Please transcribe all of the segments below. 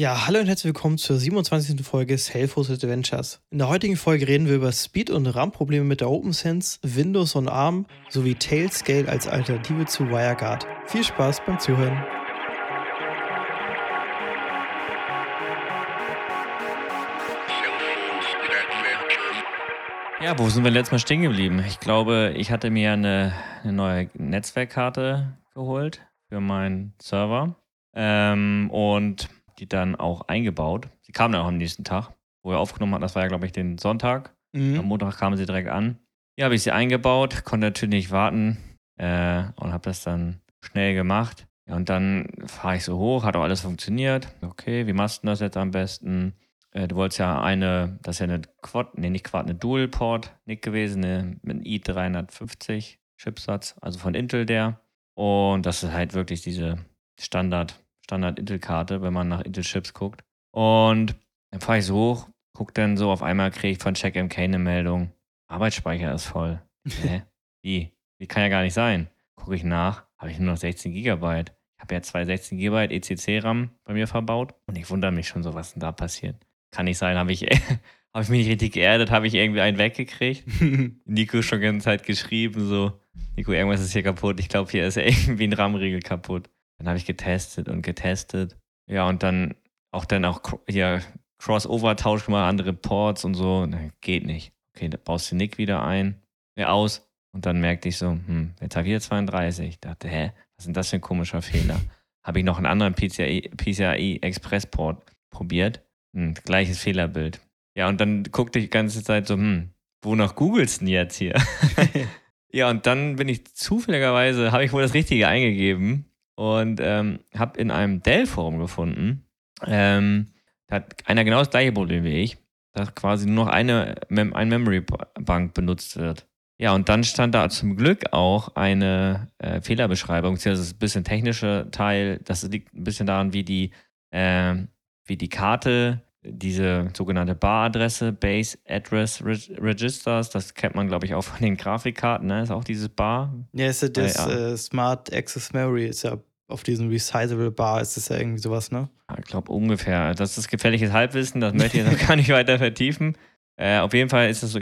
Ja, hallo und herzlich willkommen zur 27. Folge Self-Hosted Adventures. In der heutigen Folge reden wir über Speed- und RAM-Probleme mit der OpenSense, Windows und ARM sowie Tailscale als Alternative zu WireGuard. Viel Spaß beim Zuhören. Ja, wo sind wir letztes Mal stehen geblieben? Ich glaube, ich hatte mir eine, eine neue Netzwerkkarte geholt für meinen Server ähm, und die dann auch eingebaut. Sie kam dann auch am nächsten Tag, wo wir aufgenommen hatten. Das war ja, glaube ich, den Sonntag. Mhm. Am Montag kam sie direkt an. Ja, habe ich sie eingebaut, konnte natürlich nicht warten äh, und habe das dann schnell gemacht. Ja, und dann fahre ich so hoch, hat auch alles funktioniert. Okay, wie machst du das jetzt am besten? Äh, du wolltest ja eine, das ist ja eine Quad, nee, nicht Quad, eine Dual-Port-Nick gewesen, eine, mit einem i350 Chipsatz, also von Intel der. Und das ist halt wirklich diese Standard, Standard-Intel-Karte, wenn man nach Intel-Chips guckt. Und dann fahre ich so hoch, guck dann so, auf einmal kriege ich von CheckMK eine Meldung, Arbeitsspeicher ist voll. Hä? Wie? Wie kann ja gar nicht sein. Gucke ich nach, habe ich nur noch 16 Gigabyte. Ich habe ja zwei 16 Gigabyte ECC-RAM bei mir verbaut und ich wundere mich schon so, was denn da passiert. Kann nicht sein, habe ich, hab ich mich nicht richtig geerdet, habe ich irgendwie einen weggekriegt. Nico schon die ganze Zeit geschrieben, so, Nico, irgendwas ist hier kaputt. Ich glaube, hier ist irgendwie ein RAM-Riegel kaputt. Dann habe ich getestet und getestet. Ja, und dann auch dann auch hier Crossover-Tausch gemacht, andere Ports und so. Ne, geht nicht. Okay, da baust du Nick wieder ein, ja, aus. Und dann merkte ich so, hm, jetzt habe ich hier 32. Ich dachte, hä, was ist denn das für ein komischer Fehler? habe ich noch einen anderen PCI, PCI Express Port probiert. Hm, gleiches Fehlerbild. Ja, und dann guckte ich die ganze Zeit so, hm, wonach googelst du denn jetzt hier? ja, und dann bin ich zufälligerweise, habe ich wohl das Richtige eingegeben und ähm, habe in einem Dell-Forum gefunden, ähm, da hat einer genau das gleiche Problem wie ich, dass quasi nur noch eine Mem ein Memory-Bank benutzt wird. Ja, und dann stand da zum Glück auch eine äh, Fehlerbeschreibung, beziehungsweise das ist ein bisschen technische Teil, das liegt ein bisschen daran, wie die, ähm, wie die Karte, diese sogenannte Bar-Adresse, Base Address Reg Registers, das kennt man, glaube ich, auch von den Grafikkarten, ne? Ist auch dieses Bar. Ja, ist das. Äh, Smart Access Memory, ist ja auf diesem Resizable Bar, ist das ja irgendwie sowas, ne? Ich glaube ungefähr. Das ist gefährliches Halbwissen, das möchte ich noch gar nicht weiter vertiefen. Äh, auf jeden Fall ist es so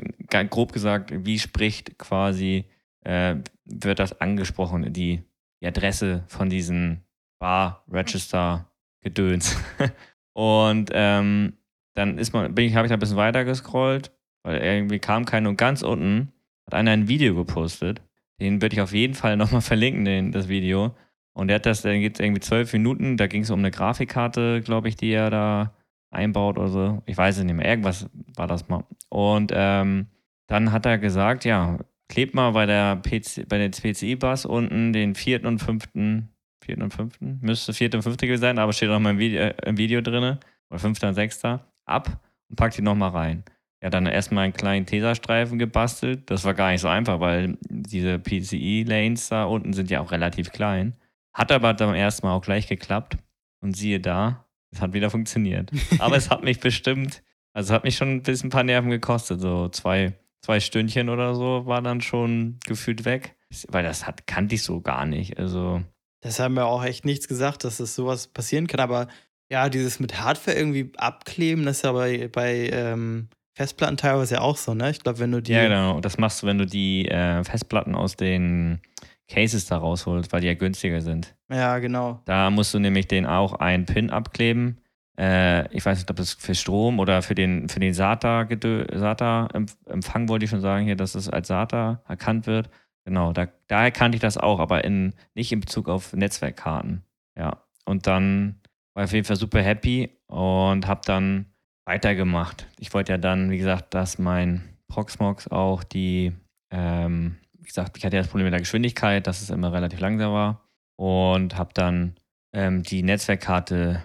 grob gesagt, wie spricht quasi, äh, wird das angesprochen, die, die Adresse von diesen Bar Register Gedöns. und ähm, dann ist man, bin ich, habe ich da ein bisschen weiter gescrollt, weil irgendwie kam keiner und ganz unten hat einer ein Video gepostet. Den würde ich auf jeden Fall nochmal verlinken, den, das Video. Und der hat das, dann geht es irgendwie zwölf Minuten, da ging es um eine Grafikkarte, glaube ich, die er da einbaut oder so. Ich weiß es nicht mehr. Irgendwas war das mal. Und ähm, dann hat er gesagt, ja, klebt mal bei der PC, bei den PCI-Bus unten den vierten und fünften, vierten und fünften, müsste vierte und fünfte gewesen sein, aber steht auch mal im Video, äh, im Video drin, oder fünfter und sechster, ab und packt die nochmal rein. Ja, dann erstmal einen kleinen Tesastreifen gebastelt. Das war gar nicht so einfach, weil diese PCI-Lanes da unten sind ja auch relativ klein. Hat aber beim ersten Mal auch gleich geklappt. Und siehe da, es hat wieder funktioniert. Aber es hat mich bestimmt, also es hat mich schon ein bisschen ein paar Nerven gekostet. So zwei, zwei Stündchen oder so war dann schon gefühlt weg. Weil das hat, kannte ich so gar nicht. Also, Das haben wir auch echt nichts gesagt, dass das sowas passieren kann, aber ja, dieses mit Hardware irgendwie abkleben, das ist ja bei, bei ähm, Festplatten teilweise ja auch so, ne? Ich glaube, wenn du die. ja, genau. Das machst du, wenn du die äh, Festplatten aus den Cases da rausholst, weil die ja günstiger sind. Ja, genau. Da musst du nämlich den auch einen Pin abkleben. Äh, ich weiß nicht, ob das für Strom oder für den, für den SATA-Empfang, SATA wollte ich schon sagen hier, dass es als SATA erkannt wird. Genau, da, daher kannte ich das auch, aber in, nicht in Bezug auf Netzwerkkarten. Ja, und dann war ich auf jeden Fall super happy und habe dann weitergemacht. Ich wollte ja dann, wie gesagt, dass mein Proxmox auch die, ähm, gesagt, ich hatte ja das Problem mit der Geschwindigkeit, dass es immer relativ langsam war und habe dann ähm, die Netzwerkkarte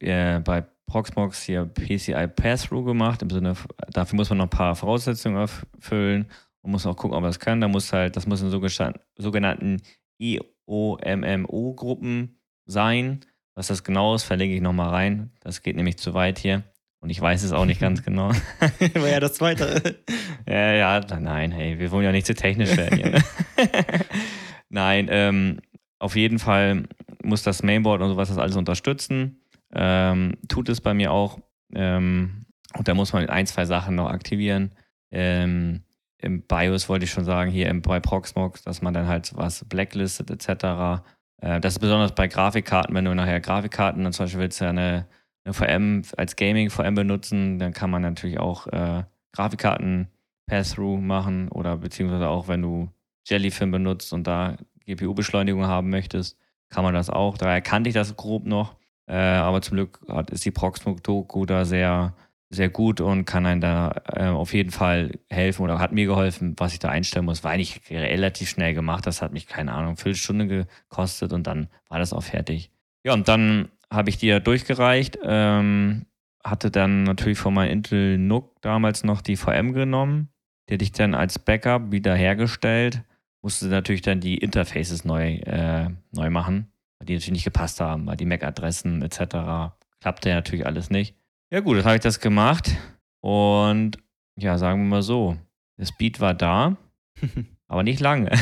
äh, bei Proxmox hier PCI Pass-Through gemacht. Im Sinne, dafür muss man noch ein paar Voraussetzungen erfüllen und muss auch gucken, ob er das kann. Da muss halt, das muss in sogenannten IOMMO-Gruppen sein. Was das genau ist, verlinke ich nochmal rein. Das geht nämlich zu weit hier. Und ich weiß es auch nicht ganz genau. War ja das zweite. Ja, ja, nein, hey, wir wollen ja nicht zu technisch werden hier. ne? nein, ähm, auf jeden Fall muss das Mainboard und sowas das alles unterstützen. ähm, tut es bei mir auch. Ähm, und da muss man ein, zwei Sachen noch aktivieren. Ähm, Im BIOS wollte ich schon sagen, hier im, bei Proxmox, dass man dann halt was blacklistet etc. Äh, das ist besonders bei Grafikkarten, wenn du nachher Grafikkarten, dann zum Beispiel willst du ja eine, eine VM als Gaming-VM benutzen, dann kann man natürlich auch äh, Grafikkarten Pass-Through machen oder beziehungsweise auch wenn du Jellyfin benutzt und da GPU-Beschleunigung haben möchtest, kann man das auch. Daher kannte ich das grob noch. Äh, aber zum Glück hat, ist die Proxmox-Doku da sehr, sehr gut und kann einem da äh, auf jeden Fall helfen oder hat mir geholfen, was ich da einstellen muss. War eigentlich relativ schnell gemacht. Das hat mich, keine Ahnung, Viertelstunde gekostet und dann war das auch fertig. Ja, und dann habe ich die ja durchgereicht. Ähm, hatte dann natürlich von meinem Intel NUC damals noch die VM genommen. Die hätte ich dann als Backup wieder hergestellt musste natürlich dann die Interfaces neu, äh, neu machen, die natürlich nicht gepasst haben, weil die MAC-Adressen etc. klappte ja natürlich alles nicht. Ja gut, dann habe ich das gemacht und ja, sagen wir mal so, der Speed war da, aber nicht lange.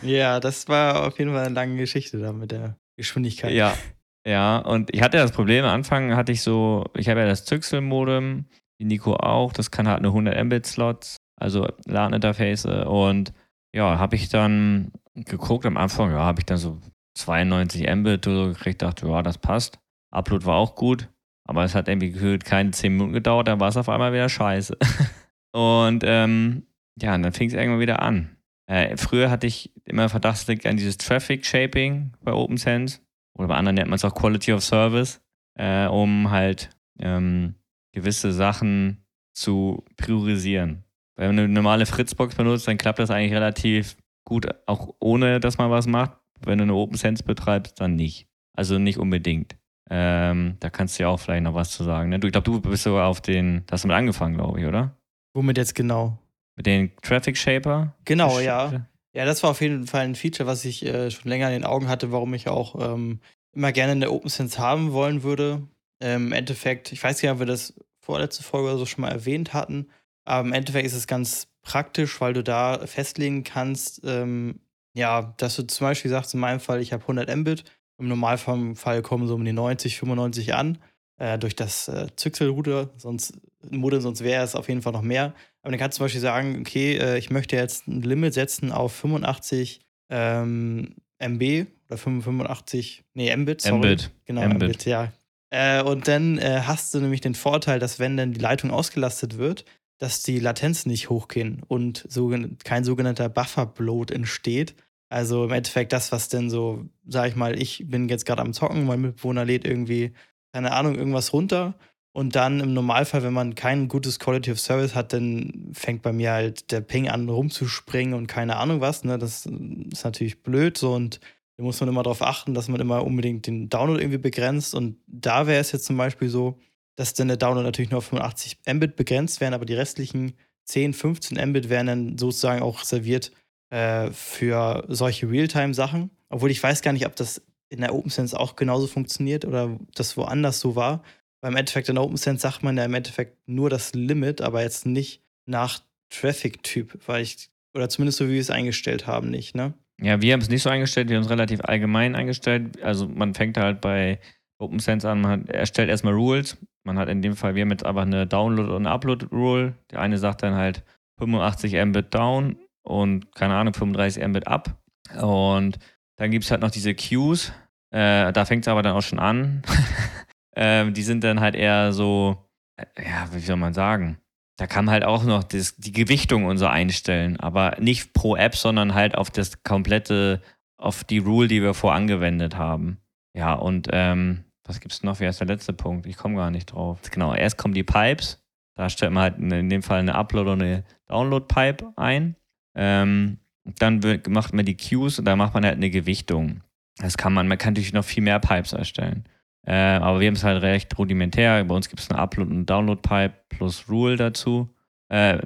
ja, das war auf jeden Fall eine lange Geschichte da mit der Geschwindigkeit. Ja, ja, und ich hatte das Problem, am Anfang hatte ich so, ich habe ja das Zyxel-Modem, die Nico auch, das kann halt nur 100 Mbit-Slots, also LAN-Interface und ja, habe ich dann geguckt am Anfang, ja, habe ich dann so 92 Mbit oder so gekriegt, dachte, ja, das passt. Upload war auch gut, aber es hat irgendwie gefühlt keine 10 Minuten gedauert, dann war es auf einmal wieder scheiße. und ähm, ja, und dann fing es irgendwann wieder an. Äh, früher hatte ich immer Verdachtsblick an dieses Traffic Shaping bei OpenSense oder bei anderen nennt man es auch Quality of Service, äh, um halt ähm, gewisse Sachen zu priorisieren. Wenn du eine normale Fritzbox benutzt, dann klappt das eigentlich relativ gut, auch ohne dass man was macht. Wenn du eine Open Sense betreibst, dann nicht. Also nicht unbedingt. Ähm, da kannst du ja auch vielleicht noch was zu sagen. Ne? Du, ich glaube, du bist sogar auf den, das hast du mit angefangen, glaube ich, oder? Womit jetzt genau? Mit den Traffic Shaper? Genau, ja. Ja, das war auf jeden Fall ein Feature, was ich äh, schon länger in den Augen hatte, warum ich auch ähm, immer gerne eine Open Sense haben wollen würde. Ähm, Im Endeffekt, ich weiß gar nicht, ob wir das vorletzte Folge oder so schon mal erwähnt hatten, aber im Endeffekt ist es ganz praktisch, weil du da festlegen kannst, ähm, ja, dass du zum Beispiel sagst, in meinem Fall, ich habe 100 Mbit. Im Normalfall kommen so um die 90, 95 an. Äh, durch das äh, Zyxel-Router, sonst, sonst wäre es auf jeden Fall noch mehr. Aber dann kannst du zum Beispiel sagen, okay, äh, ich möchte jetzt ein Limit setzen auf 85 ähm, MB oder 85, nee, Mbit, sorry. Mbit. Genau, Mbit, Mbit ja. Äh, und dann äh, hast du nämlich den Vorteil, dass wenn dann die Leitung ausgelastet wird, dass die Latenzen nicht hochgehen und so, kein sogenannter Buffer-Bloat entsteht. Also im Endeffekt das, was denn so, sag ich mal, ich bin jetzt gerade am Zocken, mein Mitbewohner lädt irgendwie, keine Ahnung, irgendwas runter. Und dann im Normalfall, wenn man kein gutes Quality of Service hat, dann fängt bei mir halt der Ping an rumzuspringen und keine Ahnung was. Ne? Das ist natürlich blöd so und da muss man immer darauf achten, dass man immer unbedingt den Download irgendwie begrenzt. Und da wäre es jetzt zum Beispiel so, dass dann der Download natürlich nur auf 85 Mbit begrenzt werden, aber die restlichen 10, 15 Mbit werden dann sozusagen auch reserviert äh, für solche Realtime-Sachen. Obwohl ich weiß gar nicht, ob das in der OpenSense auch genauso funktioniert oder das woanders so war. Weil im Endeffekt in OpenSense sagt man ja im Endeffekt nur das Limit, aber jetzt nicht nach Traffic-Typ, weil ich, oder zumindest so wie wir es eingestellt haben, nicht, ne? Ja, wir haben es nicht so eingestellt, wir haben es relativ allgemein eingestellt. Also man fängt halt bei OpenSense an, man erstellt erstmal Rules. Man hat in dem Fall, wir haben jetzt einfach eine Download- und Upload-Rule. Der eine sagt dann halt 85 Mbit down und keine Ahnung, 35 Mbit up. Und dann gibt es halt noch diese Queues. Äh, da fängt es aber dann auch schon an. äh, die sind dann halt eher so, äh, ja, wie soll man sagen? Da kann man halt auch noch das, die Gewichtung und so einstellen, aber nicht pro App, sondern halt auf das komplette, auf die Rule, die wir vorangewendet haben. Ja, und ähm, was gibt es noch? Wie heißt der letzte Punkt? Ich komme gar nicht drauf. Genau, erst kommen die Pipes. Da stellt man halt in dem Fall eine Upload- oder eine Download-Pipe ein. Ähm, dann wird, macht man die Queues und da macht man halt eine Gewichtung. Das kann man, man kann natürlich noch viel mehr Pipes erstellen. Äh, aber wir haben es halt recht rudimentär. Bei uns gibt es eine Upload- und Download-Pipe plus Rule dazu. Äh,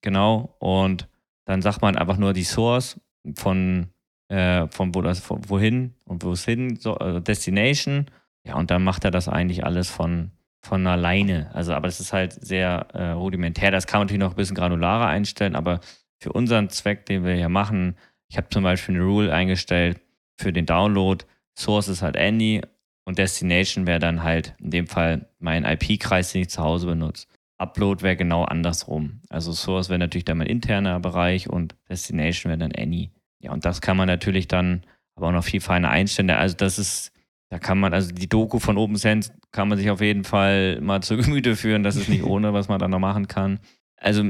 genau. Und dann sagt man einfach nur die Source von, äh, von wo das, von wohin und wo es hin, so, also Destination ja, und dann macht er das eigentlich alles von, von alleine. Also, aber das ist halt sehr äh, rudimentär. Das kann man natürlich noch ein bisschen granularer einstellen, aber für unseren Zweck, den wir hier machen, ich habe zum Beispiel eine Rule eingestellt für den Download. Source ist halt Any Und Destination wäre dann halt in dem Fall mein IP-Kreis, den ich zu Hause benutze. Upload wäre genau andersrum. Also Source wäre natürlich dann mein interner Bereich und Destination wäre dann Any. Ja, und das kann man natürlich dann aber auch noch viel feiner einstellen. Also das ist, da kann man, also die Doku von OpenSense kann man sich auf jeden Fall mal zu Gemüte führen. Das ist nicht ohne, was man da noch machen kann. Also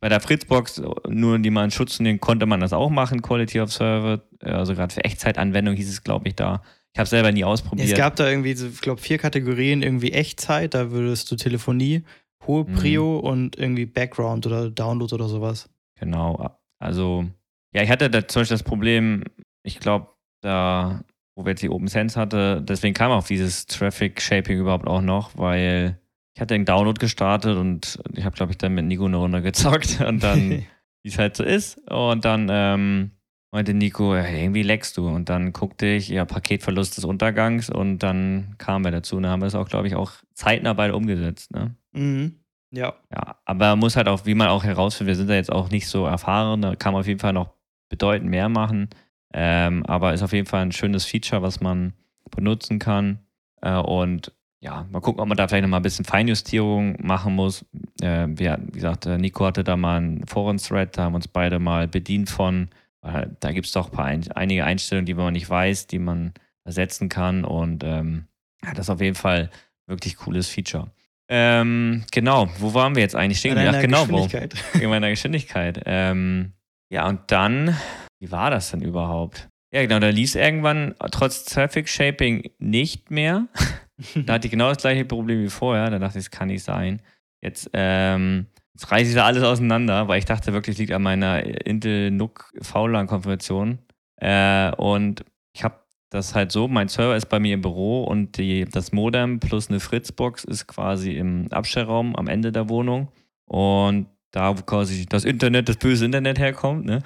bei der Fritzbox, nur die mal in Schutz nehmen, konnte man das auch machen, Quality of Server. Also gerade für Echtzeitanwendung hieß es, glaube ich, da. Ich habe selber nie ausprobiert. Es gab da irgendwie, ich glaube, vier Kategorien, irgendwie Echtzeit, da würdest du Telefonie, hohe mhm. Prio mhm. und irgendwie Background oder Download oder sowas. Genau. Also, ja, ich hatte da zum Beispiel das Problem, ich glaube, da, wo wir jetzt die Open Sense hatte, deswegen kam auch dieses Traffic Shaping überhaupt auch noch, weil ich hatte den Download gestartet und ich habe, glaube ich, dann mit Nico eine Runde gezockt und dann, wie es halt so ist. Und dann ähm, meinte Nico, irgendwie leckst du. Und dann guckte ich, ja, Paketverlust des Untergangs und dann kamen wir dazu. Und dann haben wir es auch, glaube ich, auch zeitnah beide umgesetzt. Ne? Mhm. Ja. Ja, aber muss halt auch, wie man auch herausfindet, wir sind da jetzt auch nicht so erfahren, da kann man auf jeden Fall noch bedeutend mehr machen. Ähm, aber ist auf jeden Fall ein schönes Feature, was man benutzen kann. Äh, und ja, mal gucken, ob man da vielleicht nochmal ein bisschen Feinjustierung machen muss. Äh, wir, wie gesagt, äh, Nico hatte da mal einen Foren-Thread, da haben uns beide mal bedient von. Da gibt es doch ein einige Einstellungen, die man nicht weiß, die man ersetzen kann. Und ähm, ja, das ist auf jeden Fall ein wirklich cooles Feature. Ähm, genau, wo waren wir jetzt eigentlich stehen? Ach, genau, Geschwindigkeit. Wo? In meiner Geschwindigkeit. Ähm, ja, und dann, wie war das denn überhaupt? Ja, genau, da ließ irgendwann trotz Traffic Shaping nicht mehr. da hatte ich genau das gleiche Problem wie vorher. Da dachte ich, das kann nicht sein. Jetzt, ähm, jetzt reiße ich da alles auseinander, weil ich dachte wirklich, liegt an meiner Intel NUC VLAN-Konfiguration. Äh, und ich habe das halt so, mein Server ist bei mir im Büro und die, das Modem plus eine Fritzbox ist quasi im Abstellraum am Ende der Wohnung. Und da, wo quasi das Internet, das böse Internet herkommt, ne?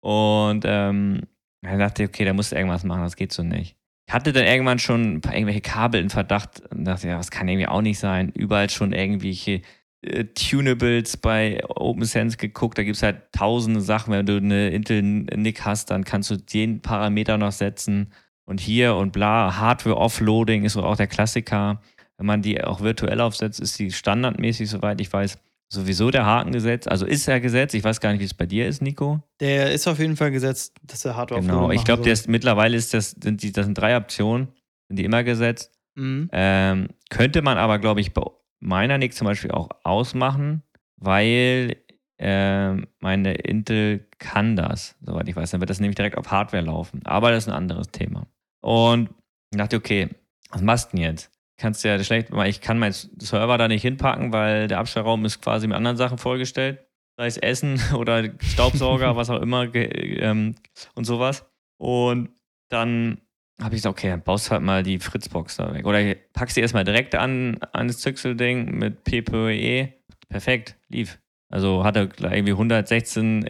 und ähm, dann dachte ich, okay, da musst du irgendwas machen, das geht so nicht. Ich hatte dann irgendwann schon irgendwelche Kabel in Verdacht und dachte, ja, das kann irgendwie auch nicht sein. Überall schon irgendwelche äh, Tunables bei OpenSense geguckt. Da gibt es halt tausende Sachen. Wenn du eine Intel-NIC hast, dann kannst du den Parameter noch setzen. Und hier und bla, Hardware-Offloading ist auch der Klassiker. Wenn man die auch virtuell aufsetzt, ist die standardmäßig, soweit ich weiß, sowieso der Haken gesetzt. Also ist er gesetzt. Ich weiß gar nicht, wie es bei dir ist, Nico. Der ist auf jeden Fall gesetzt, dass er Hardware Genau, ich glaube, mittlerweile ist das, sind die, das sind drei Optionen, sind die immer gesetzt. Mhm. Ähm, könnte man aber, glaube ich, bei meiner NIC zum Beispiel auch ausmachen, weil äh, meine Intel kann das, soweit ich weiß. Dann wird das nämlich direkt auf Hardware laufen. Aber das ist ein anderes Thema. Und ich dachte, okay, was machst du denn jetzt? kannst ja schlecht, ich kann meinen Server da nicht hinpacken, weil der Abstellraum ist quasi mit anderen Sachen vollgestellt. Sei es Essen oder Staubsauger, was auch immer ähm, und sowas. Und dann habe ich gesagt, okay, dann baust halt mal die Fritzbox da weg. Oder packst sie erstmal direkt an, an das Züchselding mit PPE. Perfekt, lief. Also hat er irgendwie 116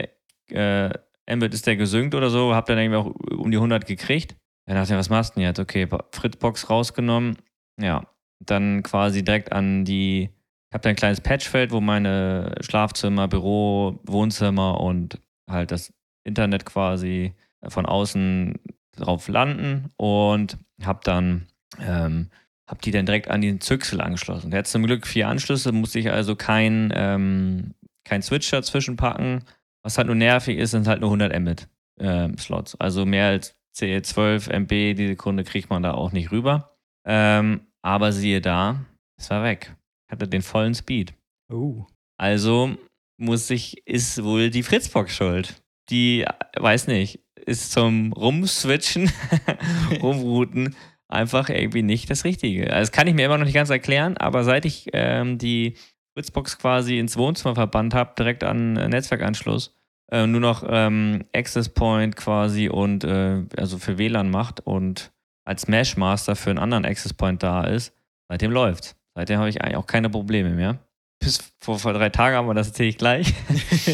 äh, Mbit ist der gesynkt oder so, hab dann irgendwie auch um die 100 gekriegt. Dann dachte ich, was machst du denn jetzt? Okay, Fritzbox rausgenommen, ja, dann quasi direkt an die, ich habe da ein kleines Patchfeld, wo meine Schlafzimmer, Büro, Wohnzimmer und halt das Internet quasi von außen drauf landen und habe dann ähm, habe die dann direkt an den Züchsel angeschlossen. Der hat zum Glück vier Anschlüsse, musste ich also kein, ähm, kein Switch dazwischen packen. Was halt nur nervig ist, sind halt nur 100 Mbit äh, Slots. Also mehr als 12 MB die Sekunde kriegt man da auch nicht rüber. Ähm, aber siehe da, es war weg. Hatte den vollen Speed. Oh. Also muss ich, ist wohl die Fritzbox schuld. Die, weiß nicht, ist zum Rumswitchen, Rumrouten einfach irgendwie nicht das Richtige. Also das kann ich mir immer noch nicht ganz erklären, aber seit ich ähm, die Fritzbox quasi ins Wohnzimmer verbannt habe, direkt an Netzwerkanschluss, äh, nur noch ähm, Access Point quasi und äh, also für WLAN macht und als Mashmaster für einen anderen Access Point da ist, seitdem läuft's. Seitdem habe ich eigentlich auch keine Probleme mehr. Bis vor, vor drei Tagen haben wir das erzähle ich gleich.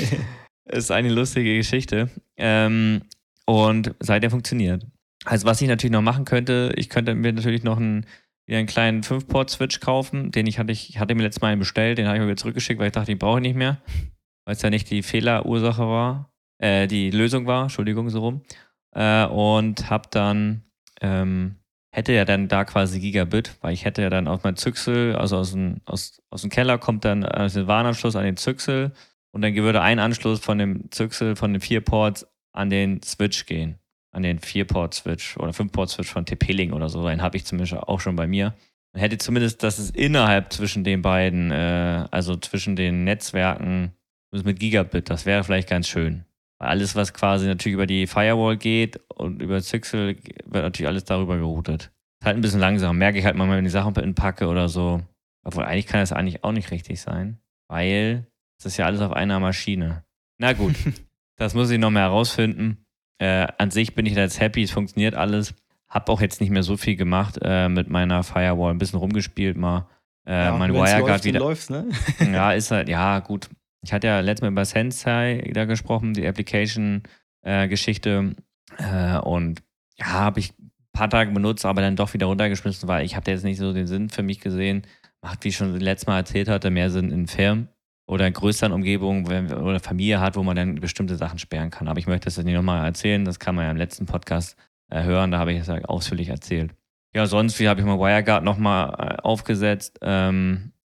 ist eine lustige Geschichte. Ähm, und seitdem funktioniert. Also, was ich natürlich noch machen könnte, ich könnte mir natürlich noch einen, einen kleinen 5-Port-Switch kaufen. Den ich hatte, ich hatte mir letztes Mal einen bestellt, den habe ich mir wieder zurückgeschickt, weil ich dachte, den brauche ich nicht mehr. Weil es ja nicht die Fehlerursache war, äh, die Lösung war, Entschuldigung, so rum. Äh, und habe dann ähm, hätte ja dann da quasi Gigabit, weil ich hätte ja dann auf mein Züchsel, also aus dem, aus, aus dem Keller kommt dann also den Warnanschluss an den Züchsel und dann würde ein Anschluss von dem Züchsel, von den vier Ports an den Switch gehen. An den 4-Port-Switch oder 5-Port-Switch von TP-Link oder so. Den habe ich zumindest auch schon bei mir. Man hätte zumindest, dass es innerhalb zwischen den beiden, äh, also zwischen den Netzwerken mit Gigabit, das wäre vielleicht ganz schön. Weil alles, was quasi natürlich über die Firewall geht und über Zixel, wird natürlich alles darüber geroutet. Ist halt ein bisschen langsam. Merke ich halt manchmal, wenn ich Sachen packe oder so. Obwohl eigentlich kann das eigentlich auch nicht richtig sein. Weil es ist ja alles auf einer Maschine. Na gut, das muss ich noch mehr herausfinden. Äh, an sich bin ich da jetzt happy, es funktioniert alles. Hab auch jetzt nicht mehr so viel gemacht äh, mit meiner Firewall, ein bisschen rumgespielt mal. Äh, ja, mein WireGuard wieder. Läufst, ne? ja, ist halt, ja, gut. Ich hatte ja letztes Mal über Sensei da gesprochen, die Application-Geschichte. Äh, äh, und ja, habe ich ein paar Tage benutzt, aber dann doch wieder runtergeschmissen, weil ich habe da jetzt nicht so den Sinn für mich gesehen. Macht, wie ich schon letztes Mal erzählt hatte, mehr Sinn in Firmen oder in größeren Umgebungen wenn, oder Familie hat, wo man dann bestimmte Sachen sperren kann. Aber ich möchte das jetzt nicht nochmal erzählen. Das kann man ja im letzten Podcast äh, hören. Da habe ich es ja ausführlich erzählt. Ja, sonst, wie habe ich mal WireGuard nochmal äh, aufgesetzt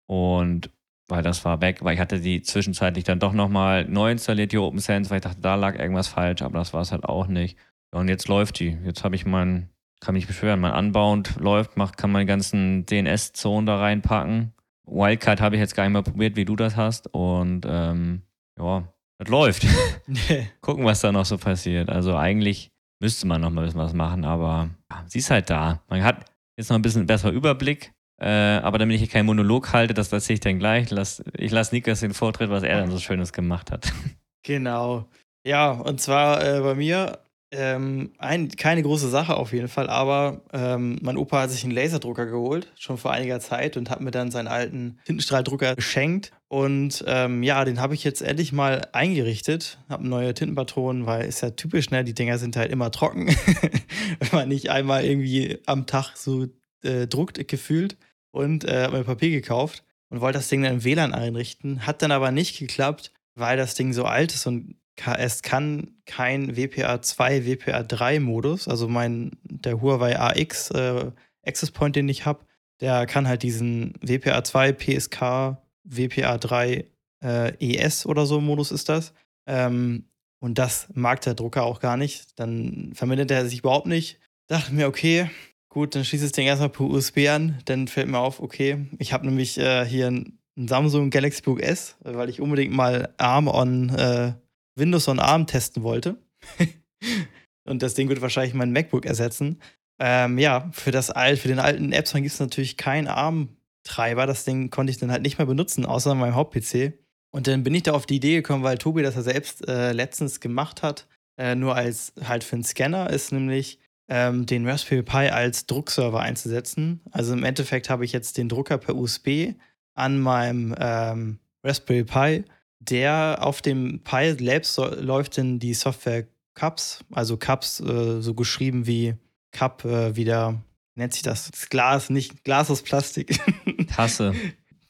und weil das war weg, weil ich hatte die zwischenzeitlich dann doch nochmal neu installiert, die OpenSense, weil ich dachte, da lag irgendwas falsch, aber das war es halt auch nicht. Und jetzt läuft die. Jetzt habe ich meinen, kann mich beschweren, mein Unbound läuft, macht, kann meine ganzen DNS-Zonen da reinpacken. Wildcard habe ich jetzt gar nicht mehr probiert, wie du das hast. Und ähm, ja, das läuft. Gucken, was da noch so passiert. Also eigentlich müsste man noch mal ein bisschen was machen, aber ja, sie ist halt da. Man hat jetzt noch ein bisschen besser Überblick. Äh, aber damit ich hier keinen Monolog halte, das erzähle ich dann gleich. Lass, ich lasse Nikas den Vortritt, was er dann so Schönes gemacht hat. Genau. Ja, und zwar äh, bei mir ähm, ein, keine große Sache auf jeden Fall, aber ähm, mein Opa hat sich einen Laserdrucker geholt, schon vor einiger Zeit, und hat mir dann seinen alten Tintenstrahldrucker geschenkt. Und ähm, ja, den habe ich jetzt endlich mal eingerichtet. Habe neue Tintenpatronen, weil ist ja typisch, ne? Die Dinger sind halt immer trocken. Wenn man nicht einmal irgendwie am Tag so äh, druckt, gefühlt. Und äh, habe mir Papier gekauft und wollte das Ding dann im WLAN einrichten. Hat dann aber nicht geklappt, weil das Ding so alt ist und es kann kein WPA2, WPA3-Modus, also mein, der Huawei AX äh, Access Point, den ich habe, der kann halt diesen WPA2, PSK, WPA3 äh, ES oder so Modus ist das. Ähm, und das mag der Drucker auch gar nicht. Dann verwendet er sich überhaupt nicht. Dachte mir, okay, gut, dann schließe ich das Ding erstmal per USB an. Dann fällt mir auf, okay, ich habe nämlich äh, hier ein, Samsung Galaxy Book S, weil ich unbedingt mal ARM on äh, Windows on ARM testen wollte. und das Ding wird wahrscheinlich mein MacBook ersetzen. Ähm, ja, für, das, für den alten Apps gibt es natürlich keinen ARM-Treiber. Das Ding konnte ich dann halt nicht mehr benutzen, außer an meinem Haupt-PC. Und dann bin ich da auf die Idee gekommen, weil Tobi das ja selbst äh, letztens gemacht hat, äh, nur als halt für einen Scanner, ist nämlich ähm, den Raspberry Pi als Druckserver einzusetzen. Also im Endeffekt habe ich jetzt den Drucker per USB an meinem ähm, Raspberry Pi der auf dem Pi Labs so, läuft in die Software Cups, also Cups äh, so geschrieben wie Cup, äh, wieder, nennt sich das? Das Glas, nicht Glas aus Plastik. Tasse.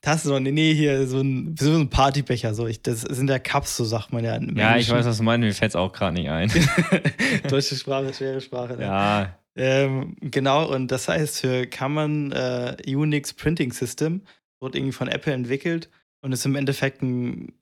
Tasse, sondern nee, hier so ein, so ein Partybecher. So. Ich, das sind ja Cups, so sagt man ja. Ja, ich weiß, was du meinst, mir fällt es auch gerade nicht ein. Deutsche Sprache, schwere Sprache. Ne? Ja. Ähm, genau, und das heißt, für Common äh, Unix Printing System wurde irgendwie von Apple entwickelt und ist im Endeffekt ein,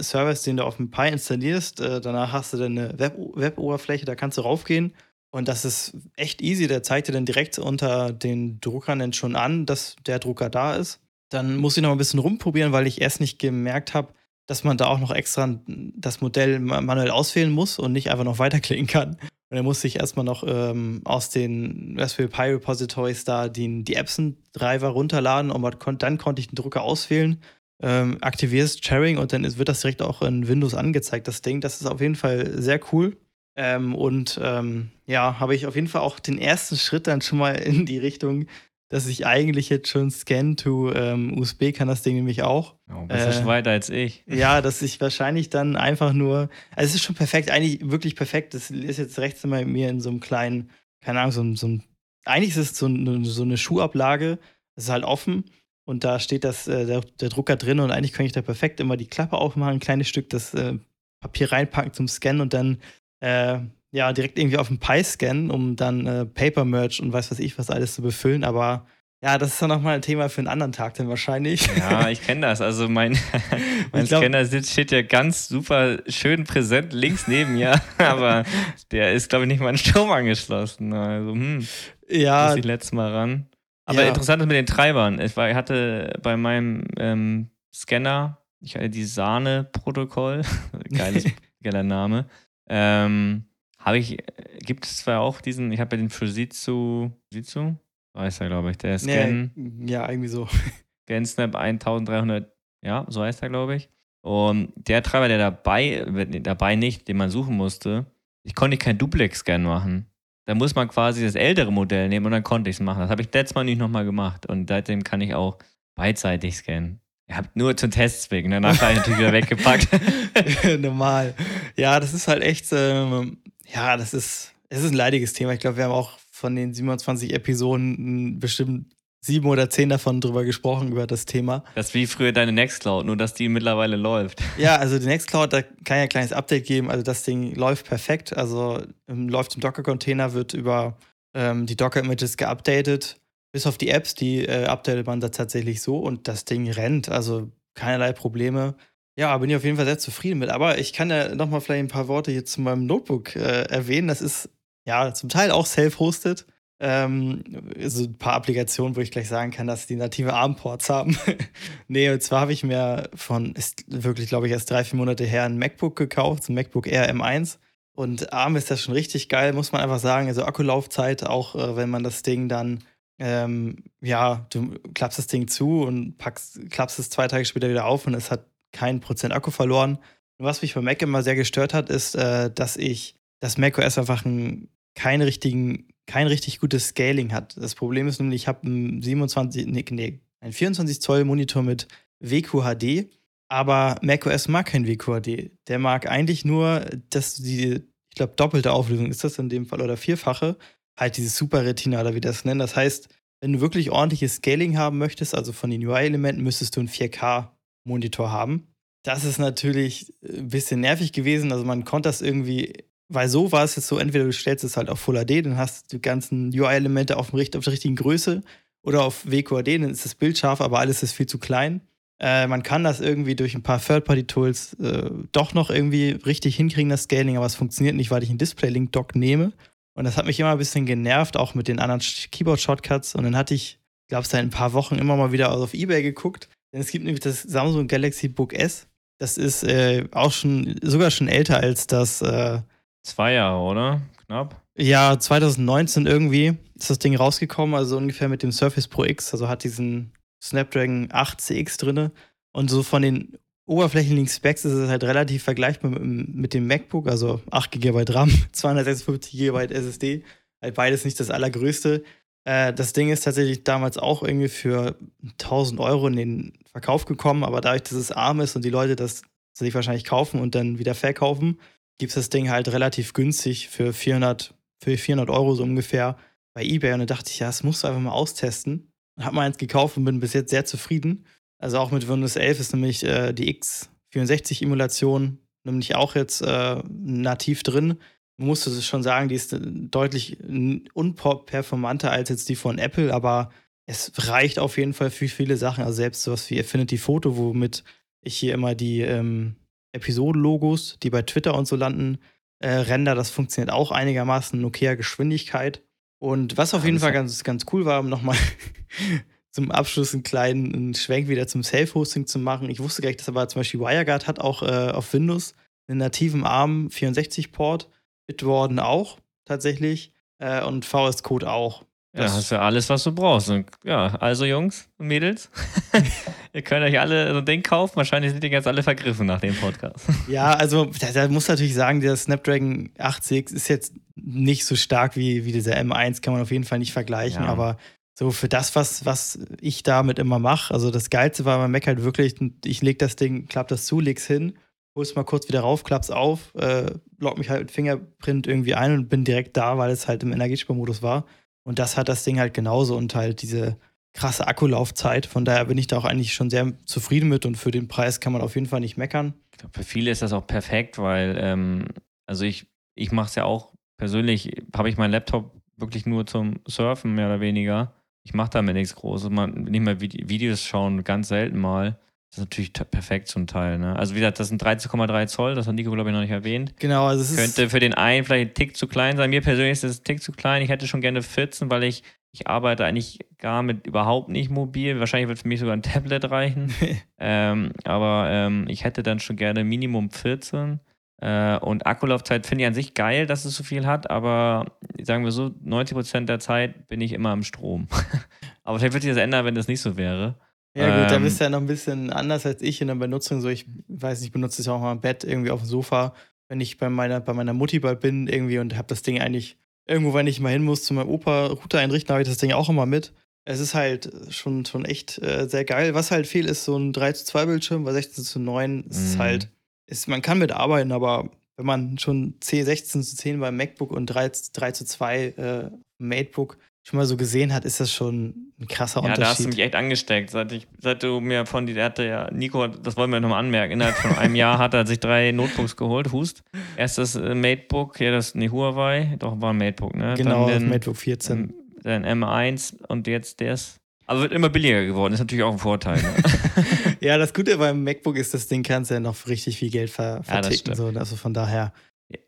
Service, den du auf dem Pi installierst. Äh, danach hast du dann eine Web Web-Oberfläche, da kannst du raufgehen. Und das ist echt easy. Der zeigt dir dann direkt unter den Druckern dann schon an, dass der Drucker da ist. Dann muss ich noch ein bisschen rumprobieren, weil ich erst nicht gemerkt habe, dass man da auch noch extra das Modell manuell auswählen muss und nicht einfach noch weiterklicken kann. Und dann musste ich erstmal noch ähm, aus den Raspberry Pi Repositories da die, die Epson-Driver runterladen und dann konnte ich den Drucker auswählen ähm, aktivierst Sharing und dann wird das direkt auch in Windows angezeigt, das Ding. Das ist auf jeden Fall sehr cool. Ähm, und ähm, ja, habe ich auf jeden Fall auch den ersten Schritt dann schon mal in die Richtung, dass ich eigentlich jetzt schon Scan to ähm, USB kann das Ding nämlich auch. Oh, bist äh, schon weiter als ich. Ja, dass ich wahrscheinlich dann einfach nur, also es ist schon perfekt, eigentlich wirklich perfekt. Das ist jetzt rechts bei mir in so einem kleinen, keine Ahnung, so, so ein, eigentlich ist es so, so eine Schuhablage, es ist halt offen und da steht das, äh, der, der, Drucker drin und eigentlich könnte ich da perfekt immer die Klappe aufmachen, ein kleines Stück das äh, Papier reinpacken zum Scannen und dann äh, ja, direkt irgendwie auf den Pi scannen, um dann äh, Paper Merch und weiß was ich was alles zu befüllen. Aber ja, das ist dann nochmal ein Thema für einen anderen Tag dann wahrscheinlich. Ja, ich kenne das. Also mein, mein glaub, Scanner sitzt, steht ja ganz super schön präsent links neben mir, aber der ist, glaube ich, nicht mal an Strom angeschlossen. Also, hm, ja. Muss ich letztes Mal ran. Aber ja. interessant ist mit den Treibern. Ich, war, hatte bei meinem ähm, Scanner, ich hatte die Sahne-Protokoll, geiles, geiler Name. Ähm, habe ich, gibt es zwar auch diesen, ich habe ja den Fujitsu, Fujitsu? Weiß er, glaube ich, der Scan. Nee, ja, irgendwie so. ScanSnap 1300, ja, so heißt er, glaube ich. Und der Treiber, der dabei, dabei nicht, den man suchen musste, ich konnte keinen Duplex-Scan machen. Da muss man quasi das ältere Modell nehmen und dann konnte ich es machen. Das habe ich letztes Mal nicht nochmal gemacht. Und seitdem kann ich auch beidseitig scannen. Ihr habt nur zum Testzwecken, danach habe ich natürlich wieder weggepackt. Normal. Ja, das ist halt echt, ähm, ja, das ist, es ist ein leidiges Thema. Ich glaube, wir haben auch von den 27 Episoden bestimmt sieben oder zehn davon drüber gesprochen, über das Thema. Das ist wie früher deine Nextcloud, nur dass die mittlerweile läuft. Ja, also die Nextcloud, da kann ja ein kleines Update geben. Also das Ding läuft perfekt. Also ähm, läuft im Docker-Container, wird über ähm, die Docker-Images geupdatet. Bis auf die Apps, die äh, updatet man da tatsächlich so und das Ding rennt. Also keinerlei Probleme. Ja, bin ich auf jeden Fall sehr zufrieden mit. Aber ich kann ja nochmal vielleicht ein paar Worte hier zu meinem Notebook äh, erwähnen. Das ist ja zum Teil auch self-hosted. Ähm, so ein paar Applikationen, wo ich gleich sagen kann, dass die native ARM-Ports haben. nee, und zwar habe ich mir von, ist wirklich, glaube ich, erst drei, vier Monate her ein MacBook gekauft, ein MacBook Air M1. Und ARM ist das schon richtig geil, muss man einfach sagen. Also Akkulaufzeit, auch äh, wenn man das Ding dann, ähm, ja, du klappst das Ding zu und packst, klappst es zwei Tage später wieder auf und es hat keinen Prozent Akku verloren. Und was mich bei Mac immer sehr gestört hat, ist, äh, dass ich, dass macOS einfach ein, keinen richtigen kein richtig gutes Scaling hat. Das Problem ist nämlich, ich habe einen 27, nee, nee, einen 24 Zoll Monitor mit WQHD, aber macOS mag kein WQHD. Der mag eigentlich nur, dass die, ich glaube, doppelte Auflösung ist das in dem Fall oder vierfache, halt dieses Super Retina oder wie das nennen. Das heißt, wenn du wirklich ordentliches Scaling haben möchtest, also von den UI-Elementen, müsstest du einen 4K-Monitor haben. Das ist natürlich ein bisschen nervig gewesen. Also man konnte das irgendwie weil so war es jetzt so, entweder du stellst es halt auf Full HD, dann hast du die ganzen UI-Elemente auf, auf der richtigen Größe oder auf WQAD, dann ist das Bild scharf, aber alles ist viel zu klein. Äh, man kann das irgendwie durch ein paar Third-Party-Tools äh, doch noch irgendwie richtig hinkriegen, das Scaling, aber es funktioniert nicht, weil ich einen Display-Link-Dock nehme. Und das hat mich immer ein bisschen genervt, auch mit den anderen Keyboard-Shortcuts. Und dann hatte ich, glaube ich, seit ein paar Wochen immer mal wieder auf Ebay geguckt. Denn es gibt nämlich das Samsung Galaxy Book S. Das ist äh, auch schon, sogar schon älter als das äh, Zwei Jahre, oder? Knapp. Ja, 2019 irgendwie ist das Ding rausgekommen, also ungefähr mit dem Surface Pro X, also hat diesen Snapdragon 8 CX drin. Und so von den oberflächlichen Specs ist es halt relativ vergleichbar mit, mit dem MacBook, also 8 GB RAM, 256 GB SSD. Halt beides nicht das allergrößte. Äh, das Ding ist tatsächlich damals auch irgendwie für 1000 Euro in den Verkauf gekommen, aber dadurch, dass es arm ist und die Leute das sich wahrscheinlich kaufen und dann wieder verkaufen, gibt es das Ding halt relativ günstig für 400, für 400 Euro so ungefähr bei eBay. Und da dachte ich, ja, das musst du einfach mal austesten. Und habe mal eins gekauft und bin bis jetzt sehr zufrieden. Also auch mit Windows 11 ist nämlich äh, die x64-Emulation nämlich auch jetzt äh, nativ drin. Man muss es schon sagen, die ist deutlich unperformanter als jetzt die von Apple, aber es reicht auf jeden Fall für viele Sachen. Also selbst sowas wie Affinity Photo, womit ich hier immer die ähm, Episodenlogos, die bei Twitter und so landen, äh, Render, das funktioniert auch einigermaßen in okayer Geschwindigkeit. Und was auf jeden Fall ganz, ganz cool war, um nochmal zum Abschluss einen kleinen Schwenk wieder zum Self-Hosting zu machen. Ich wusste gar nicht, dass aber zum Beispiel WireGuard hat auch äh, auf Windows einen nativen ARM 64-Port, Bitwarden auch tatsächlich äh, und VS Code auch. Ja, hast du alles, was du brauchst. Und ja, also Jungs und Mädels, ihr könnt euch alle so ein Ding kaufen. Wahrscheinlich sind die jetzt alle vergriffen nach dem Podcast. Ja, also da, da muss natürlich sagen, der Snapdragon 80 ist jetzt nicht so stark wie, wie dieser M1, kann man auf jeden Fall nicht vergleichen, ja. aber so für das, was, was ich damit immer mache, also das Geilste war beim Mac halt wirklich, ich leg das Ding, klapp das zu, leg's hin, hol's mal kurz wieder rauf, klapp's auf, äh, log mich halt mit Fingerprint irgendwie ein und bin direkt da, weil es halt im Energiesparmodus war. Und das hat das Ding halt genauso und halt diese krasse Akkulaufzeit. Von daher bin ich da auch eigentlich schon sehr zufrieden mit und für den Preis kann man auf jeden Fall nicht meckern. Ich glaube, für viele ist das auch perfekt, weil, ähm, also ich, ich mache es ja auch persönlich habe ich meinen Laptop wirklich nur zum Surfen, mehr oder weniger. Ich mache damit nichts Großes. Man, nicht mehr Videos schauen, ganz selten mal. Das ist natürlich perfekt zum Teil. Ne? Also wie gesagt, das sind 13,3 Zoll, das hat Nico, glaube ich, noch nicht erwähnt. Genau, also es Könnte für den einen vielleicht ein Tick zu klein sein. Mir persönlich ist es ein Tick zu klein. Ich hätte schon gerne 14, weil ich, ich arbeite eigentlich gar mit überhaupt nicht mobil. Wahrscheinlich wird für mich sogar ein Tablet reichen. ähm, aber ähm, ich hätte dann schon gerne Minimum 14. Äh, und Akkulaufzeit finde ich an sich geil, dass es so viel hat, aber sagen wir so, 90% der Zeit bin ich immer am Strom. aber vielleicht wird sich das ändern, wenn das nicht so wäre. Ja, gut, da bist du ja noch ein bisschen anders als ich in der Benutzung. So, ich weiß nicht, ich benutze es auch mal im Bett, irgendwie auf dem Sofa, wenn ich bei meiner, bei meiner Mutti bald bin, irgendwie und habe das Ding eigentlich irgendwo, wenn ich mal hin muss, zu meinem Opa Router einrichten, habe ich das Ding auch immer mit. Es ist halt schon, schon echt äh, sehr geil. Was halt fehlt, ist so ein 3 zu 2 Bildschirm, bei 16 zu 9 ist mhm. halt, ist, man kann mitarbeiten, aber wenn man schon 10, 16 zu 10 beim MacBook und 3, 3 zu 2 äh, MateBook schon mal so gesehen hat, ist das schon ein krasser ja, Unterschied. Ja, da hast du mich echt angesteckt. Seit, ich, seit du mir von die, der hatte ja, Nico, das wollen wir nochmal anmerken, innerhalb von einem Jahr hat er sich drei Notebooks geholt, Hust. Erst das äh, MateBook, hier das, nee, Huawei, doch war ein MateBook, ne? Genau, Dann den, MateBook 14. Dann M1 und jetzt das. Aber wird immer billiger geworden, ist natürlich auch ein Vorteil. Ne? ja, das Gute beim MacBook ist, das Ding kannst du ja noch für richtig viel Geld ver verticken. Ja, so. Also von daher.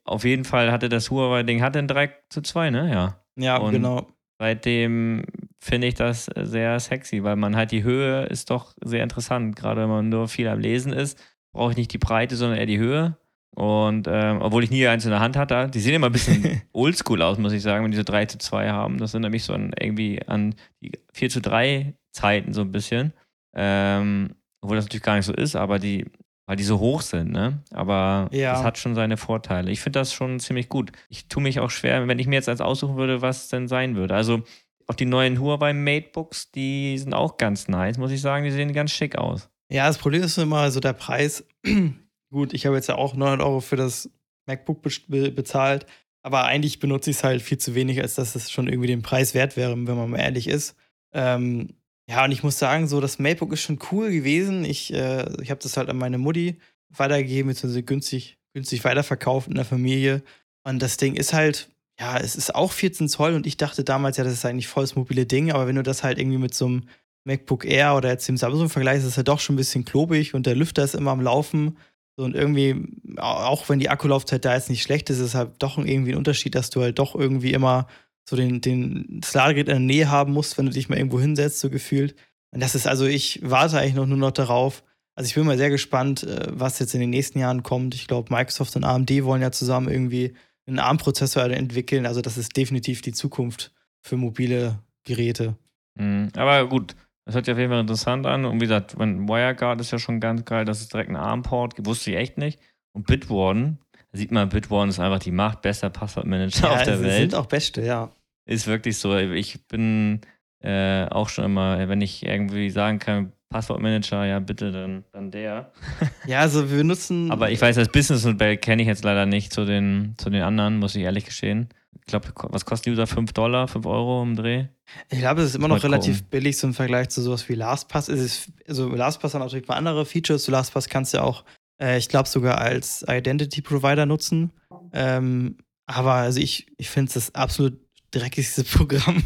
Auf jeden Fall hatte das Huawei-Ding, hatte ein 3 zu 2, ne? Ja. Ja, und genau. Seitdem finde ich das sehr sexy, weil man halt die Höhe ist doch sehr interessant. Gerade wenn man nur viel am Lesen ist, brauche ich nicht die Breite, sondern eher die Höhe. Und ähm, obwohl ich nie eins in der Hand hatte, die sehen immer ein bisschen oldschool aus, muss ich sagen, wenn die so 3 zu 2 haben. Das erinnert mich so an irgendwie an die 4 zu 3 Zeiten so ein bisschen. Ähm, obwohl das natürlich gar nicht so ist, aber die, weil die so hoch sind, ne? Aber ja. das hat schon seine Vorteile. Ich finde das schon ziemlich gut. Ich tue mich auch schwer, wenn ich mir jetzt eins aussuchen würde, was es denn sein würde. Also auch die neuen Huawei Matebooks, die sind auch ganz nice, muss ich sagen. Die sehen ganz schick aus. Ja, das Problem ist immer so der Preis. Gut, ich habe jetzt ja auch 900 Euro für das MacBook be bezahlt, aber eigentlich benutze ich es halt viel zu wenig, als dass es schon irgendwie den Preis wert wäre, wenn man mal ehrlich ist. Ähm, ja, und ich muss sagen, so das MacBook ist schon cool gewesen. Ich, äh, ich habe das halt an meine Mutti weitergegeben, beziehungsweise günstig, günstig weiterverkauft in der Familie. Und das Ding ist halt, ja, es ist auch 14 Zoll und ich dachte damals, ja, das ist eigentlich volles mobile Ding, aber wenn du das halt irgendwie mit so einem MacBook Air oder jetzt dem Samsung vergleichst, ist es halt doch schon ein bisschen klobig und der Lüfter ist immer am Laufen. So, und irgendwie, auch wenn die Akkulaufzeit da jetzt nicht schlecht ist, ist es halt doch irgendwie ein Unterschied, dass du halt doch irgendwie immer so den, den, das Ladegerät in der Nähe haben musst, wenn du dich mal irgendwo hinsetzt, so gefühlt. Und das ist also, ich warte eigentlich noch nur noch darauf. Also ich bin mal sehr gespannt, äh, was jetzt in den nächsten Jahren kommt. Ich glaube, Microsoft und AMD wollen ja zusammen irgendwie einen ARM-Prozessor entwickeln. Also das ist definitiv die Zukunft für mobile Geräte. Mhm, aber gut, das hört sich auf jeden Fall interessant an. Und wie gesagt, WireGuard ist ja schon ganz geil, dass es direkt einen ARM-Port gibt, wusste ich echt nicht. Und Bitwarden, sieht man, Bitwarden ist einfach die Macht bester Passwortmanager ja, auf der Welt. sind auch beste, ja. Ist wirklich so. Ich bin äh, auch schon immer, wenn ich irgendwie sagen kann, Passwortmanager, ja bitte, dann, dann der. ja, also wir nutzen. Aber ich weiß, das Businessmodell kenne ich jetzt leider nicht zu den, zu den anderen, muss ich ehrlich gestehen. Ich glaube, was kostet die User? 5 Dollar, 5 Euro im Dreh? Ich glaube, es ist immer noch relativ gucken. billig so im Vergleich zu sowas wie LastPass. Es ist, also LastPass hat natürlich mal andere Features. Zu LastPass kannst du ja auch, äh, ich glaube, sogar als Identity Provider nutzen. Ähm, aber also ich, ich finde es das absolut dreckigste Programm,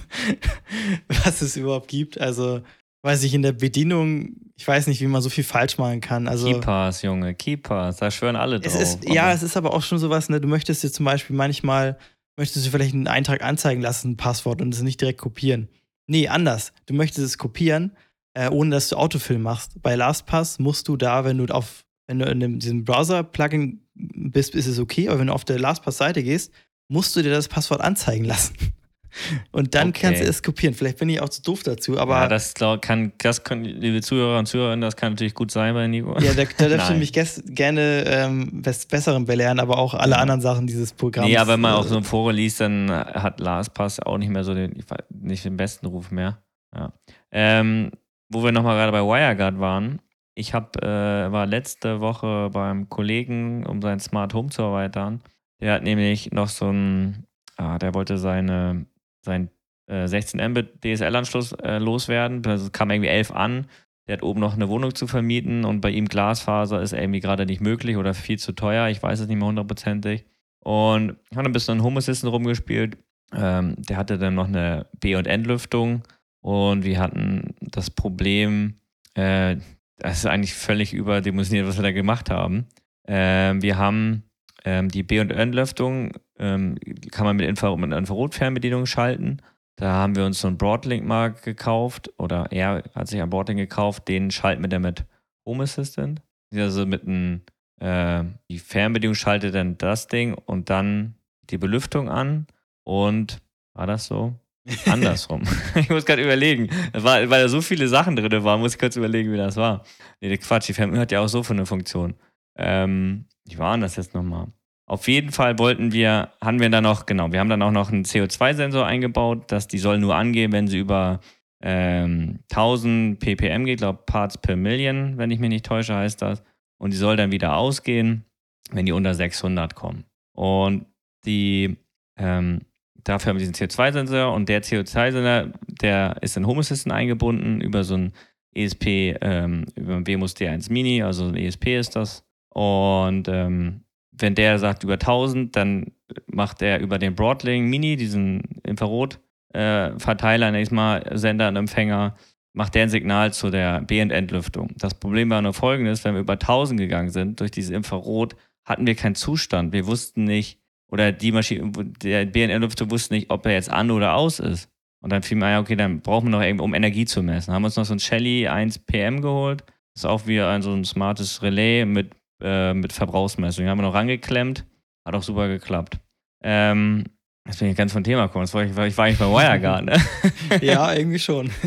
was es überhaupt gibt. Also weiß ich, in der Bedienung, ich weiß nicht, wie man so viel falsch machen kann. Also, Keepers, Junge, Keepers, da schwören alle drauf. Ist, ja, es ist aber auch schon sowas, ne, du möchtest dir zum Beispiel manchmal, möchtest du vielleicht einen Eintrag anzeigen lassen, ein Passwort und es nicht direkt kopieren. Nee, anders. Du möchtest es kopieren, äh, ohne dass du Autofill machst. Bei LastPass musst du da, wenn du auf, wenn du in diesem Browser-Plugin bist, ist es okay, aber wenn du auf der LastPass-Seite gehst, musst du dir das Passwort anzeigen lassen. Und dann okay. kannst du es kopieren. Vielleicht bin ich auch zu doof dazu, aber. Ja, das kann, das können, liebe Zuhörer und Zuhörerinnen, das kann natürlich gut sein bei Nico. Ja, da, da darfst du mich gerne ähm, Besseren belehren, aber auch alle anderen Sachen dieses Programms. Ja, wenn man auch so ein Forum liest, dann hat LastPass auch nicht mehr so den, nicht den besten Ruf mehr. Ja. Ähm, wo wir nochmal gerade bei WireGuard waren. Ich hab, äh, war letzte Woche beim Kollegen, um sein Smart Home zu erweitern. Der hat nämlich noch so ein, ah, der wollte seine sein äh, 16 Mbit DSL-Anschluss äh, loswerden. Also kam irgendwie 11 an. Der hat oben noch eine Wohnung zu vermieten und bei ihm Glasfaser ist irgendwie gerade nicht möglich oder viel zu teuer. Ich weiß es nicht mehr hundertprozentig. Und haben ein bisschen an Home Assistant rumgespielt. Ähm, der hatte dann noch eine B- und Endlüftung und wir hatten das Problem, äh, das ist eigentlich völlig überdimensioniert, was wir da gemacht haben. Äh, wir haben ähm, die B- und Endlüftung, ähm, kann man mit, Infrarot, mit Infrarotfernbedienung schalten. Da haben wir uns so einen Broadlink mal gekauft oder er hat sich einen Broadlink gekauft, den schalten wir dann mit Home Assistant. Also mit einem, äh, die Fernbedienung schaltet dann das Ding und dann die Belüftung an und war das so? Andersrum. ich muss gerade überlegen. War, weil da so viele Sachen drin waren, muss ich kurz überlegen, wie das war. Nee, Quatsch, die Fernbedienung hat ja auch so für eine Funktion. Ähm, wie war denn das jetzt nochmal? Auf jeden Fall wollten wir, haben wir dann noch, genau, wir haben dann auch noch einen CO2-Sensor eingebaut, dass die soll nur angehen, wenn sie über ähm, 1000 ppm geht, glaube Parts per Million, wenn ich mich nicht täusche, heißt das. Und die soll dann wieder ausgehen, wenn die unter 600 kommen. Und die, ähm, dafür haben wir diesen CO2-Sensor und der CO2-Sensor, der ist in Home Assistant eingebunden über so ein ESP, ähm, über ein BMUS D1 Mini, also ein ESP ist das. Und ähm, wenn der sagt über 1000, dann macht er über den Broadlink Mini, diesen Infrarot-Verteiler, äh, nächstes Mal Sender und Empfänger, macht der ein Signal zu der B- und Entlüftung. Das Problem war nur folgendes, wenn wir über 1000 gegangen sind, durch dieses Infrarot, hatten wir keinen Zustand. Wir wussten nicht, oder die Maschine, der B- und Entlüftung wusste nicht, ob er jetzt an oder aus ist. Und dann fiel mir ein, okay, dann brauchen wir noch irgendwie, um Energie zu messen. Haben uns noch so ein Shelly 1 PM geholt. Das ist auch wie ein so ein smartes Relais mit äh, mit Verbrauchsmessung. Die haben wir noch rangeklemmt. Hat auch super geklappt. Ähm, jetzt bin ich ganz vom Thema gekommen. Das war ich, ich war eigentlich bei WireGuard, ne? ja, irgendwie schon.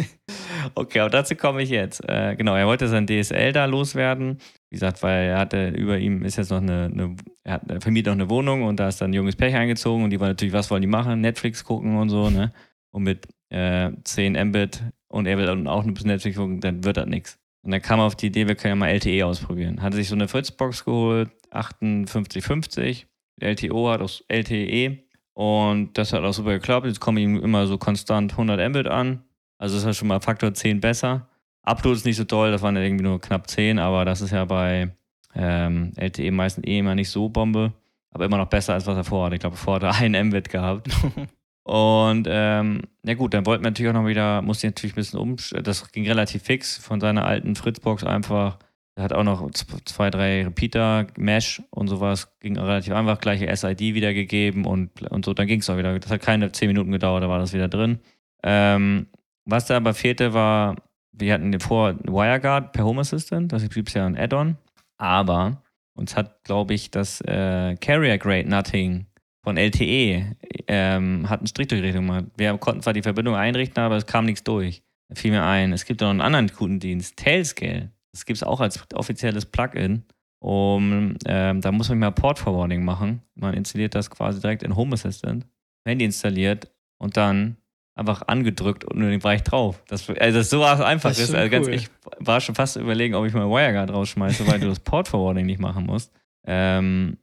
Okay, aber dazu komme ich jetzt. Äh, genau, er wollte sein DSL da loswerden. Wie gesagt, weil er hatte über ihm ist jetzt noch eine, eine er hat er vermietet noch eine Wohnung und da ist dann ein junges Pech eingezogen und die wollen natürlich, was wollen die machen? Netflix gucken und so, ne? Und mit äh, 10 Mbit und er will auch ein bisschen Netflix gucken, dann wird das nichts. Und dann kam er auf die Idee, wir können ja mal LTE ausprobieren. Hatte sich so eine Fritzbox geholt, 5850. LTO hat auch LTE. Und das hat auch super geklappt. Jetzt kommen ihm immer so konstant 100 Mbit an. Also ist ja schon mal Faktor 10 besser. Upload ist nicht so toll, das waren ja irgendwie nur knapp 10, aber das ist ja bei ähm, LTE meistens eh immer nicht so Bombe. Aber immer noch besser als was er vorhat. Ich glaube, vorher hat er einen Mbit gehabt. Und ähm, ja gut, dann wollten wir natürlich auch noch wieder, musste ich natürlich ein bisschen um, das ging relativ fix von seiner alten Fritzbox einfach. Er hat auch noch zwei, drei Repeater, Mesh und sowas, ging relativ einfach, gleiche SID wiedergegeben und, und so, dann ging es auch wieder. Das hat keine zehn Minuten gedauert, da war das wieder drin. Ähm, was da aber fehlte, war, wir hatten vor WireGuard per Home Assistant, das gibt es ja ein Add-on, aber uns hat, glaube ich, das äh, Carrier Grade Nothing von LTE ähm, hat eine Strickdurchrichtung gemacht. Wir konnten zwar die Verbindung einrichten, aber es kam nichts durch. Da fiel mir ein, es gibt noch einen anderen Kundendienst, Tailscale. Das gibt es auch als offizielles Plugin. Um, ähm, da muss man mal Port Forwarding machen. Man installiert das quasi direkt in Home Assistant, Handy installiert und dann einfach angedrückt und nur den Bereich drauf. Das, also das so einfach das ist. ist. Also ganz, ich war schon fast überlegen, ob ich mal WireGuard rausschmeiße, weil du das Port Forwarding nicht machen musst. Ähm,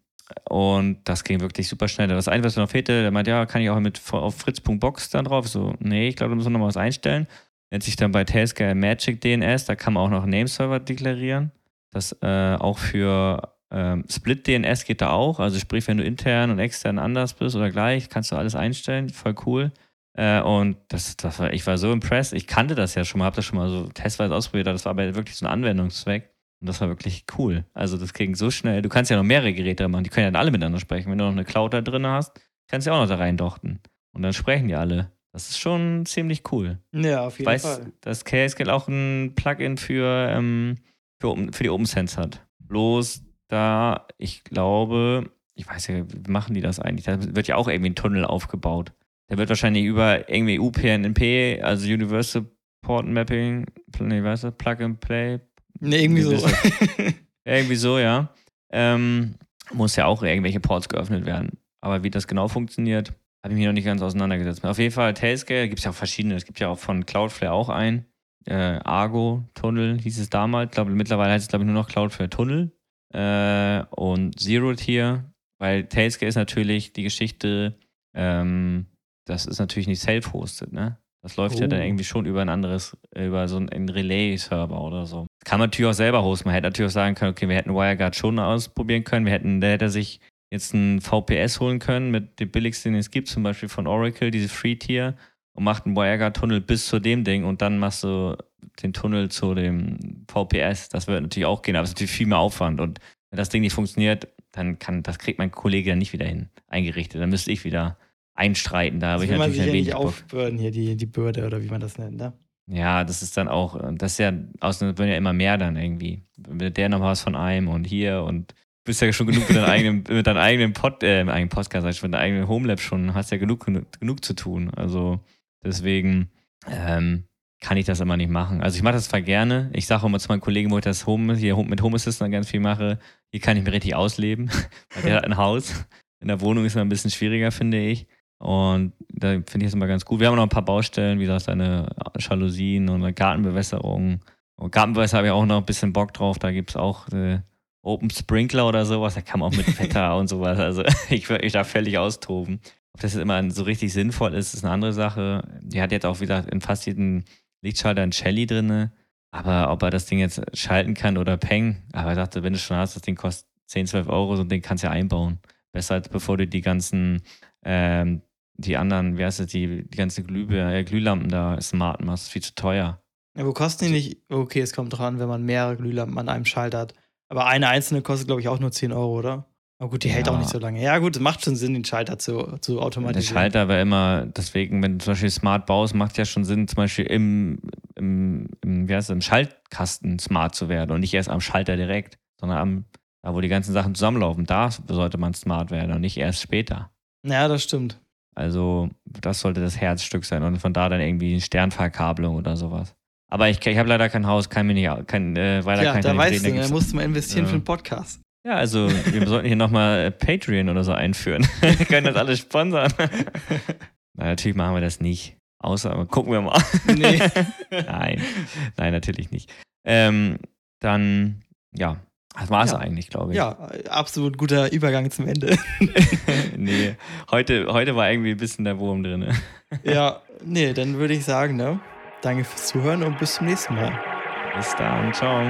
und das ging wirklich super schnell. Das Einzige, was noch fehlte, der meinte, ja, kann ich auch mit auf fritz.box dann drauf? So, nee, ich glaube, da muss man noch was einstellen. Nennt sich dann bei Tailscale Magic DNS, da kann man auch noch Nameserver deklarieren. Das äh, auch für ähm, Split DNS geht da auch. Also sprich, wenn du intern und extern anders bist oder gleich, kannst du alles einstellen. Voll cool. Äh, und das, das war, ich war so impressed. Ich kannte das ja schon mal, habe das schon mal so testweise ausprobiert, das war aber wirklich so ein Anwendungszweck. Und das war wirklich cool. Also das ging so schnell. Du kannst ja noch mehrere Geräte machen, die können ja dann alle miteinander sprechen. Wenn du noch eine Cloud da drin hast, kannst du ja auch noch da reindochten. Und dann sprechen die alle. Das ist schon ziemlich cool. Ja, auf jeden weiß, Fall. Dass KSQL auch ein Plugin für, ähm, für, für die OpenSense hat. Bloß da, ich glaube, ich weiß ja, wie machen die das eigentlich? Da wird ja auch irgendwie ein Tunnel aufgebaut. Der wird wahrscheinlich über irgendwie UPnP, also Universal Port Mapping, nee, weißt du, Plug and Play, Nee, irgendwie so. irgendwie so, ja. Ähm, muss ja auch irgendwelche Ports geöffnet werden. Aber wie das genau funktioniert, habe ich mich noch nicht ganz auseinandergesetzt. Auf jeden Fall Tailscale gibt es ja auch verschiedene. Es gibt ja auch von Cloudflare auch ein. Äh, Argo Tunnel hieß es damals. Ich glaube, mittlerweile heißt es, glaube ich, nur noch Cloudflare Tunnel. Äh, und Zero Tier, weil Tailscale ist natürlich die Geschichte, ähm, das ist natürlich nicht self-hosted, ne? Das läuft oh. ja dann oh. irgendwie schon über ein anderes, über so einen Relay-Server oder so. Kann man natürlich auch selber hosten. Man hätte natürlich auch sagen können, okay, wir hätten WireGuard schon ausprobieren können. Wir hätten, da hätte er sich jetzt ein VPS holen können mit dem billigsten, den es gibt, zum Beispiel von Oracle, diese Free-Tier, und macht einen WireGuard-Tunnel bis zu dem Ding und dann machst du den Tunnel zu dem VPS. Das wird natürlich auch gehen, aber es ist natürlich viel mehr Aufwand. Und wenn das Ding nicht funktioniert, dann kann, das kriegt mein Kollege dann nicht wieder hin, eingerichtet. Dann müsste ich wieder einstreiten. Da habe ich natürlich ein wenig aufbürden, hier die, die Bürde oder wie man das nennt, ne? Ja, das ist dann auch, das ist ja, außerdem werden ja immer mehr dann irgendwie. Mit der noch was von einem und hier und du bist ja schon genug mit deinem eigenen, mit deinem eigenen Pod, äh, mit eigenen Podcast, sag ich, mit deinem eigenen Homelab schon, hast ja genug, genug, genug zu tun. Also deswegen ähm, kann ich das immer nicht machen. Also ich mache das zwar gerne. Ich sage immer zu meinen Kollegen, wo ich das Home, hier mit Home Assistant ganz viel mache, hier kann ich mich richtig ausleben. Weil der hat ein Haus. In der Wohnung ist es ein bisschen schwieriger, finde ich. Und da finde ich es immer ganz gut. Wir haben noch ein paar Baustellen, wie gesagt, eine Jalousien und eine Gartenbewässerung. Und Gartenbewässerung habe ich auch noch ein bisschen Bock drauf. Da gibt es auch äh, Open Sprinkler oder sowas. Da kann man auch mit Wetter und sowas. Also ich würde mich da völlig austoben. Ob das jetzt immer so richtig sinnvoll ist, ist eine andere Sache. Die hat jetzt auch, wie gesagt, in fast jedem Lichtschalter ein Shelly drin. Aber ob er das Ding jetzt schalten kann oder Peng, aber er sagte, wenn du schon hast, das Ding kostet 10, 12 Euro, so ein Ding kannst du ja einbauen. Besser als bevor du die ganzen ähm, die anderen, wie heißt das, die, die ganzen Glühbe äh, Glühlampen da smart machst, ist viel zu teuer. Ja, wo kosten die nicht? Okay, es kommt dran, wenn man mehrere Glühlampen an einem Schalter hat. Aber eine einzelne kostet, glaube ich, auch nur 10 Euro, oder? Aber gut, die hält Ja. auch nicht so lange. Ja, gut, es macht schon Sinn, den Schalter zu, zu Der automatisieren. Schalter war immer, deswegen, wenn du zum Beispiel smart baust, macht ja schon Sinn, zum Beispiel im, im, im, wie heißt das, im Schaltkasten smart zu werden und nicht erst am Schalter direkt, sondern am, da wo die ganzen Sachen zusammenlaufen, da sollte man smart werden und nicht erst später. Ja, das stimmt. Also, das sollte das Herzstück sein und von da dann irgendwie eine Sternverkabelung oder sowas. Aber ich, ich habe leider kein Haus, kann mir nicht, kann, äh, weiter Ja, kann ich da weißt reden. du, Da gibt's- musst du mal investieren Ja. für einen Podcast. Ja, also wir sollten hier nochmal Patreon oder so einführen. wir können das alles sponsern. Na, natürlich machen wir das nicht. Außer, gucken wir mal. Nee. nein, nein, natürlich nicht. Ähm, dann, ja, das war es Ja. eigentlich, glaube ich. Ja, absolut guter Übergang zum Ende. nee, heute, heute war irgendwie ein bisschen der Wurm drin. ja, nee, dann würde ich sagen, ne? Danke fürs Zuhören und bis zum nächsten Mal. Bis dann, ciao.